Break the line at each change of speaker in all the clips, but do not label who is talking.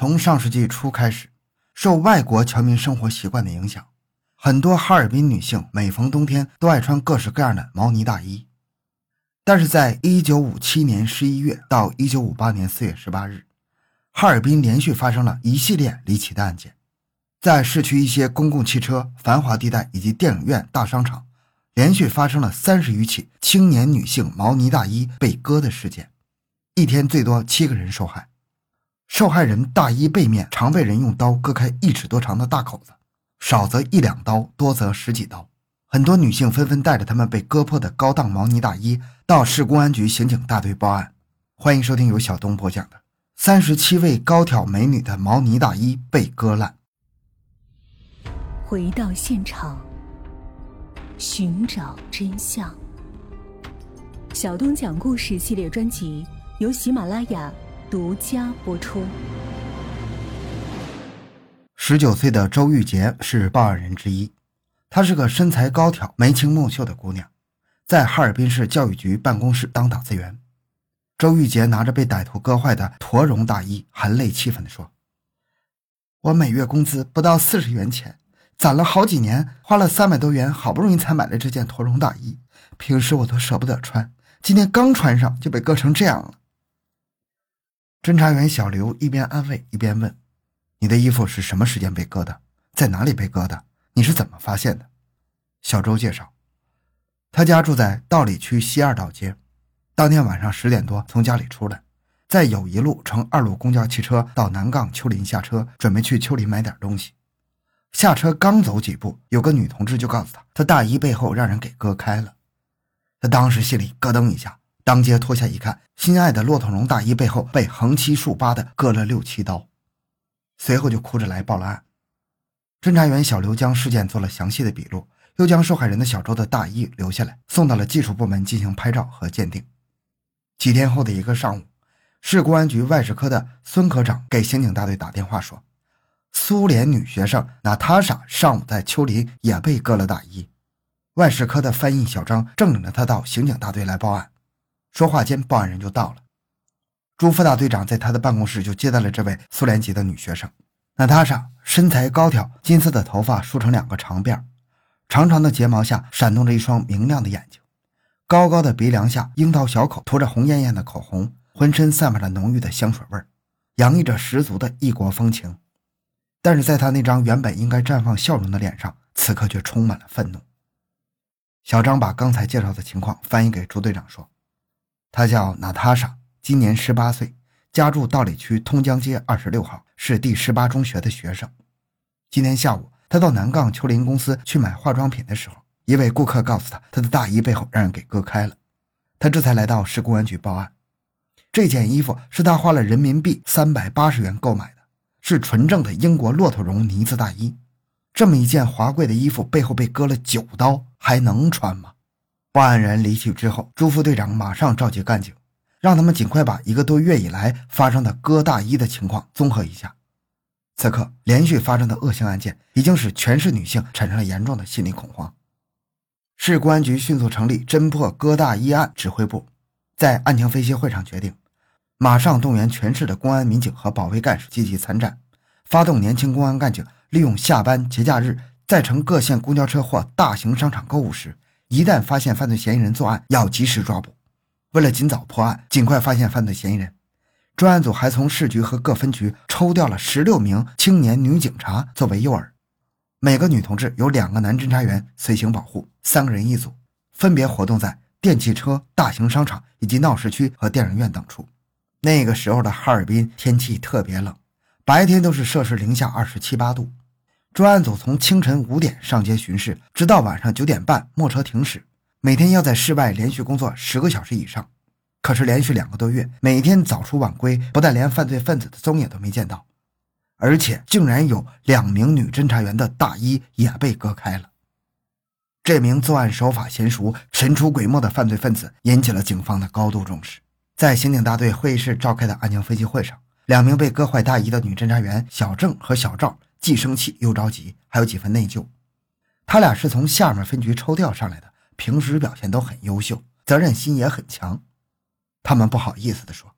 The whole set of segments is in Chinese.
从上世纪初开始，受外国侨民生活习惯的影响，很多哈尔滨女性每逢冬天都爱穿各式各样的毛呢大衣。但是在1957年11月到1958年4月18日，哈尔滨连续发生了一系列离奇的案件，在市区一些公共汽车繁华地带以及电影院、大商场，连续发生了三十余起青年女性毛呢大衣被割的事件，一天最多七个人受害。受害人大衣背面常被人用刀割开一尺多长的大口子，少则一两刀，多则十几刀。很多女性纷纷带着她们被割破的高档毛呢大衣到市公安局刑警大队报案。欢迎收听由小东播讲的《三十七位高挑美女的毛呢大衣被割烂》。
回到现场，寻找真相。小东讲故事系列专辑由喜马拉雅独家播出。
十九岁的周玉洁是报案人之一。她是个身材高挑、眉清目秀的姑娘，在哈尔滨市教育局办公室当打字员。周玉洁拿着被歹徒割坏的驼绒大衣，含泪气愤地说：“我每月工资不到四十元钱，攒了好几年，花了三百多元，好不容易才买了这件驼绒大衣。平时我都舍不得穿，今天刚穿上就被割成这样了。”侦查员小刘一边安慰一边问：“你的衣服是什么时间被割的？在哪里被割的？”你是怎么发现的？小周介绍，他家住在道里区西二道街。当天晚上十点多从家里出来，在友谊路乘二路公交汽车到南岗丘陵下车，准备去丘陵买点东西。下车刚走几步，有个女同志就告诉他，他大衣背后让人给割开了。他当时心里咯噔一下，当街脱下一看，心爱的骆驼绒大衣背后被横七竖八的割了六七刀，随后就哭着来报了案。侦查员小刘将事件做了详细的笔录，又将受害人的小周的大衣留下来，送到了技术部门进行拍照和鉴定。几天后的一个上午，市公安局外事科的孙科长给刑警大队打电话说，苏联女学生娜塔莎上午在丘陵也被割了大衣。外事科的翻译小张正领着他到刑警大队来报案。说话间，报案人就到了。朱副大队长在他的办公室就接待了这位苏联籍的女学生。娜塔莎身材高挑，金色的头发梳成两个长辫长长的睫毛下闪动着一双明亮的眼睛，高高的鼻梁下樱桃小口涂着红艳艳的口红，浑身散发着浓郁的香水味，洋溢着十足的异国风情。但是，在她那张原本应该绽放笑容的脸上，此刻却充满了愤怒。小张把刚才介绍的情况翻译给朱队长说：“她叫娜塔莎，今年十八岁。”家住道里区通江街二十六号，是第十八中学的学生。今天下午，他到南岗秋林公司去买化妆品的时候，一位顾客告诉他，他的大衣背后让人给割开了。他这才来到市公安局报案。这件衣服是他花了人民币三百八十元购买的，是纯正的英国骆驼绒呢子大衣。这么一件华贵的衣服背后被割了九刀，还能穿吗？报案人离去之后，朱副队长马上召集干警。让他们尽快把一个多月以来发生的割大衣的情况综合一下。此刻，连续发生的恶性案件已经使全市女性产生了严重的心理恐慌。市公安局迅速成立侦破割大衣案指挥部，在案情分析会上决定，马上动员全市的公安民警和保卫干事积极参战，发动年轻公安干警，利用下班、节假日，在乘各线公交车或大型商场购物时，一旦发现犯罪嫌疑人作案，要及时抓捕。为了尽早破案，尽快发现犯罪嫌疑人，专案组还从市局和各分局抽调了十六名青年女警察作为诱饵，每个女同志有两个男侦查员随行保护，三个人一组，分别活动在电汽车、大型商场以及闹市区和电影院等处。那个时候的哈尔滨天气特别冷，白天都是摄氏零下二十七八度。专案组从清晨五点上街巡视，直到晚上九点半末车停驶。每天要在室外连续工作十个小时以上，可是连续两个多月，每天早出晚归，不但连犯罪分子的踪影都没见到，而且竟然有两名女侦查员的大衣也被割开了。这名作案手法娴熟、神出鬼没的犯罪分子引起了警方的高度重视。在刑警大队会议室召开的案情分析会上，两名被割坏大衣的女侦查员小郑和小赵既生气又着急，还有几分内疚。他俩是从下面分局抽调上来的。平时表现都很优秀，责任心也很强。他们不好意思地说：“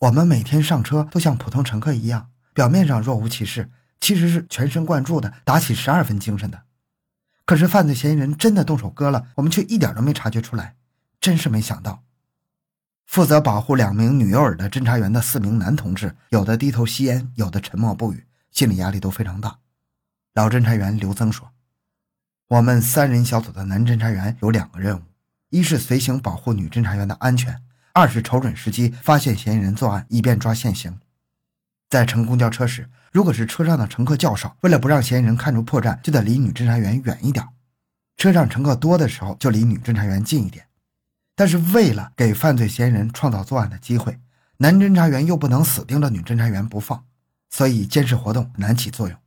我们每天上车都像普通乘客一样，表面上若无其事，其实是全神贯注的打起十二分精神的。可是犯罪嫌疑人真的动手割了，我们却一点都没察觉出来，真是没想到。负责保护两名女幼儿的侦查员的四名男同志，有的低头吸烟，有的沉默不语，心理压力都非常大。老侦查员刘增说：“我们三人小组的男侦查员有两个任务，一是随行保护女侦查员的安全，二是瞅准时机发现嫌疑人作案，以便抓现行。在乘公交车时，如果是车上的乘客较少，为了不让嫌疑人看出破绽，就得离女侦查员远一点；车上乘客多的时候，就离女侦查员近一点。”但是为了给犯罪嫌疑人创造作案的机会，男侦查员又不能死盯着女侦查员不放，所以监视活动难起作用。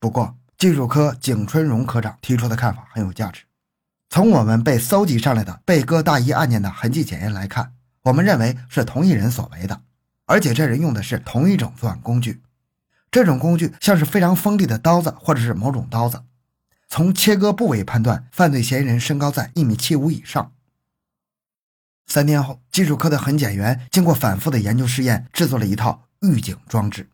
不过，技术科景春荣科长提出的看法很有价值。从我们被搜集上来的被割大衣案件的痕迹检验来看，我们认为是同一人所为的，而且这人用的是同一种作案工具。这种工具像是非常锋利的刀子，或者是某种刀子。从切割部位判断，犯罪嫌疑人身高在一米七五以上。三天后，技术科的痕检员经过反复的研究试验，制作了一套预警装置。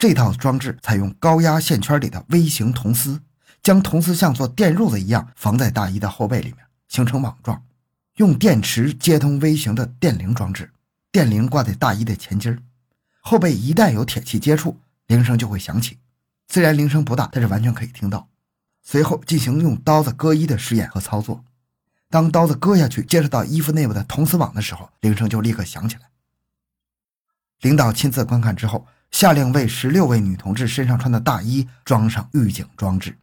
这套装置采用高压线圈里的微型铜丝，将铜丝像做电褥子一样缝在大衣的后背里面，形成网状。用电池接通微型的电铃装置，电铃挂在大衣的前襟儿，后背一旦有铁器接触，铃声就会响起。虽然铃声不大，但是完全可以听到。随后进行用刀子割衣的试验和操作。当刀子割下去，接触到衣服内部的铜丝网的时候，铃声就立刻响起来。领导亲自观看之后，下令为十六位女同志身上穿的大衣装上预警装置。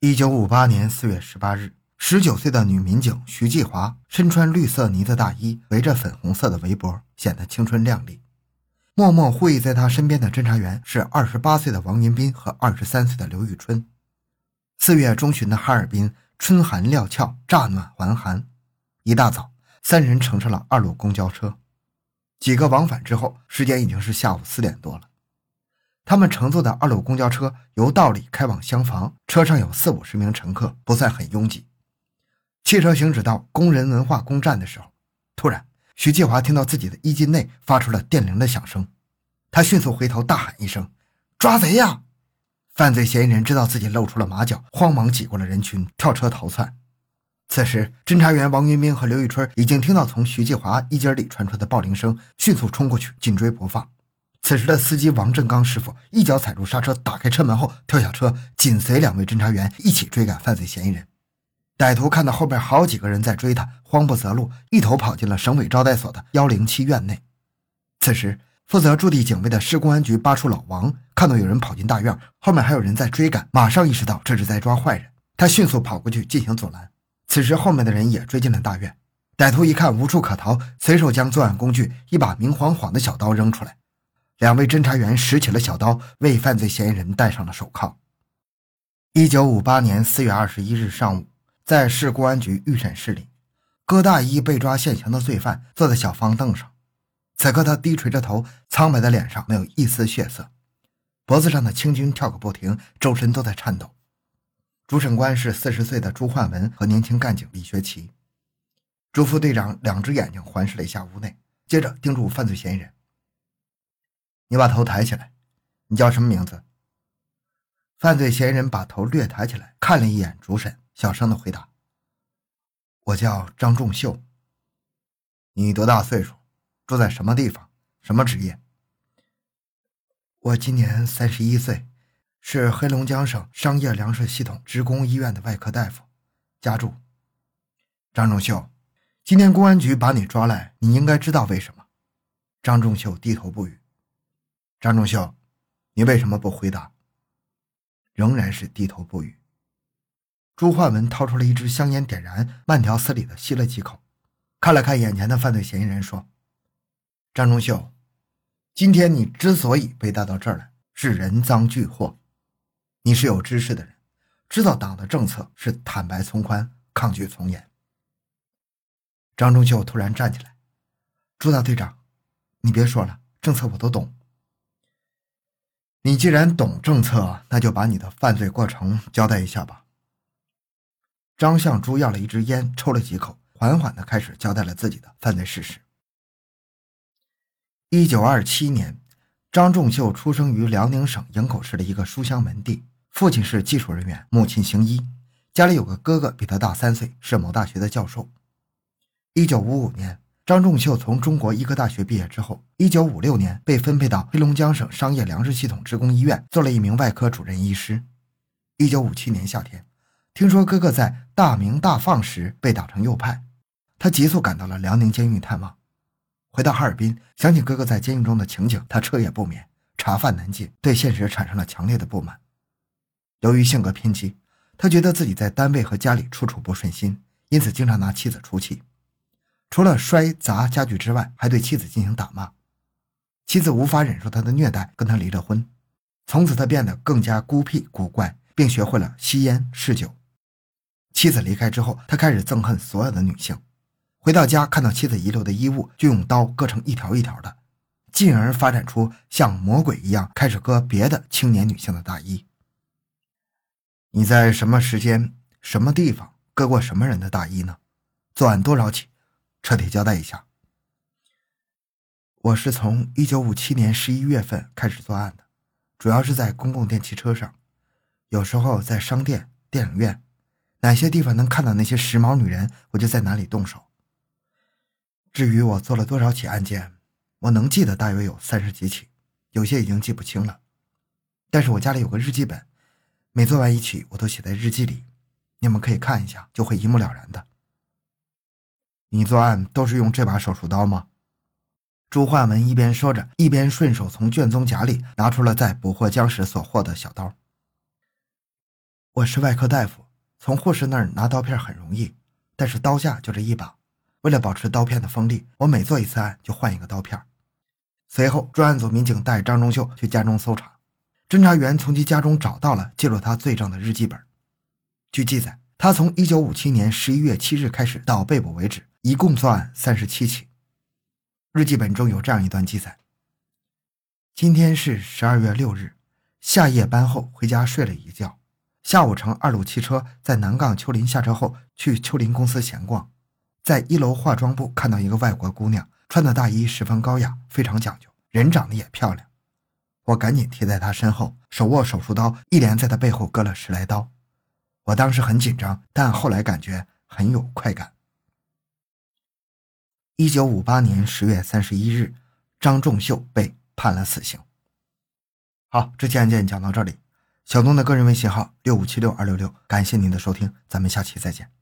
一九五八年四月十八日，十九岁的女民警徐继华身穿绿色呢子大衣，围着粉红色的围脖，显得青春靓丽。默默护卫在她身边的侦查员是二十八岁的王云斌和二十三岁的刘玉春。四月中旬的哈尔滨。春寒料峭，乍暖还寒。一大早，三人乘上了二路公交车。几个往返之后，时间已经是下午四点多了。他们乘坐的二路公交车由道里开往厢房，车上有四五十名乘客，不算很拥挤。汽车行驶到工人文化宫站的时候，突然，徐继华听到自己的衣襟内发出了电铃的响声，他迅速回头大喊一声：“抓贼呀！”犯罪嫌疑人知道自己露出了马脚，慌忙挤过了人群，跳车逃窜。此时，侦查员王云兵和刘玉春已经听到从徐继华衣襟里传出的报铃声，迅速冲过去紧追不放。此时的司机王振刚师傅一脚踩住刹车，打开车门后跳下车，紧随两位侦查员一起追赶犯罪嫌疑人。歹徒看到后边好几个人在追他，慌不择路，一头跑进了省委招待所的幺零七院内。此时，负责驻地警卫的市公安局八处老王看到有人跑进大院，后面还有人在追赶，马上意识到这是在抓坏人。他迅速跑过去进行阻拦。此时，后面的人也追进了大院。歹徒一看无处可逃，随手将作案工具一把明晃晃的小刀扔出来。两位侦查员拾起了小刀，为犯罪嫌疑人戴上了手铐。一九五八年四月二十一日上午，在市公安局预审室里，割大衣被抓现行的罪犯坐在小方凳上。此刻，他低垂着头，苍白的脸上没有一丝血色，脖子上的青筋跳个不停，周身都在颤抖。主审官是四十岁的朱焕文和年轻干警李学奇。朱副队长两只眼睛环视了一下屋内，接着叮嘱犯罪嫌疑人：“你把头抬起来，你叫什么名字？”犯罪嫌疑人把头略抬起来，看了一眼主审，小声的回答：“我叫张仲秀。你多大岁数？”住在什么地方？什么职业？我今年三十一岁，是黑龙江省商业粮食系统职工医院的外科大夫，家住。张仲秀，今天公安局把你抓来，你应该知道为什么。张仲秀低头不语。张仲秀，你为什么不回答？仍然是低头不语。朱焕文掏出了一支香烟，点燃，慢条斯理的吸了几口，看了看眼前的犯罪嫌疑人，说。张仲秀，今天你之所以被带到这儿来，是人赃俱获。你是有知识的人，知道党的政策是坦白从宽，抗拒从严。张忠秀突然站起来：“朱大队长，你别说了，政策我都懂。你既然懂政策，那就把你的犯罪过程交代一下吧。”张向珠要了一支烟，抽了几口，缓缓的开始交代了自己的犯罪事实。一九二七年，张仲秀出生于辽宁省营口市的一个书香门第，父亲是技术人员，母亲行医，家里有个哥哥比他大三岁，是某大学的教授。一九五五年，张仲秀从中国医科大学毕业之后，一九五六年被分配到黑龙江省商业粮食系统职工医院做了一名外科主任医师。一九五七年夏天，听说哥哥在大明大放时被打成右派，他急速赶到了辽宁监狱探望。回到哈尔滨，想起哥哥在监狱中的情景，他彻夜不眠，茶饭难进，对现实产生了强烈的不满。由于性格偏激，他觉得自己在单位和家里处处不顺心，因此经常拿妻子出气。除了摔砸家具之外，还对妻子进行打骂。妻子无法忍受他的虐待，跟他离了婚。从此，他变得更加孤僻古怪，并学会了吸烟嗜酒。妻子离开之后，他开始憎恨所有的女性。回到家，看到妻子遗留的衣物，就用刀割成一条一条的，进而发展出像魔鬼一样开始割别的青年女性的大衣。你在什么时间、什么地方割过什么人的大衣呢？作案多少起？彻底交代一下。我是从一九五七年十一月份开始作案的，主要是在公共电汽车上，有时候在商店、电影院，哪些地方能看到那些时髦女人，我就在哪里动手。至于我做了多少起案件，我能记得大约有三十几起，有些已经记不清了。但是我家里有个日记本，每做完一起，我都写在日记里，你们可以看一下，就会一目了然的。你作案都是用这把手术刀吗？朱焕文一边说着，一边顺手从卷宗夹里拿出了在捕获僵时所获的小刀。我是外科大夫，从护士那儿拿刀片很容易，但是刀架就这一把。为了保持刀片的锋利，我每做一次案就换一个刀片。随后，专案组民警带张忠秀去家中搜查，侦查员从其家中找到了记录他罪证的日记本。据记载，他从1957年11月7日开始到被捕为止。一共作案三十七起。日记本中有这样一段记载：今天是十二月六日，下夜班后回家睡了一觉，下午乘二路汽车在南岗秋林下车后，去秋林公司闲逛，在一楼化妆部看到一个外国姑娘，穿的大衣十分高雅，非常讲究，人长得也漂亮。我赶紧贴在他身后，手握手术刀，一连在他背后割了十来刀。我当时很紧张，但后来感觉很有快感。一九五八年十月三十一日，张仲秀被判了死刑。好，这期案件讲到这里。小东的个人微信号六五七六二六六，感谢您的收听，咱们下期再见。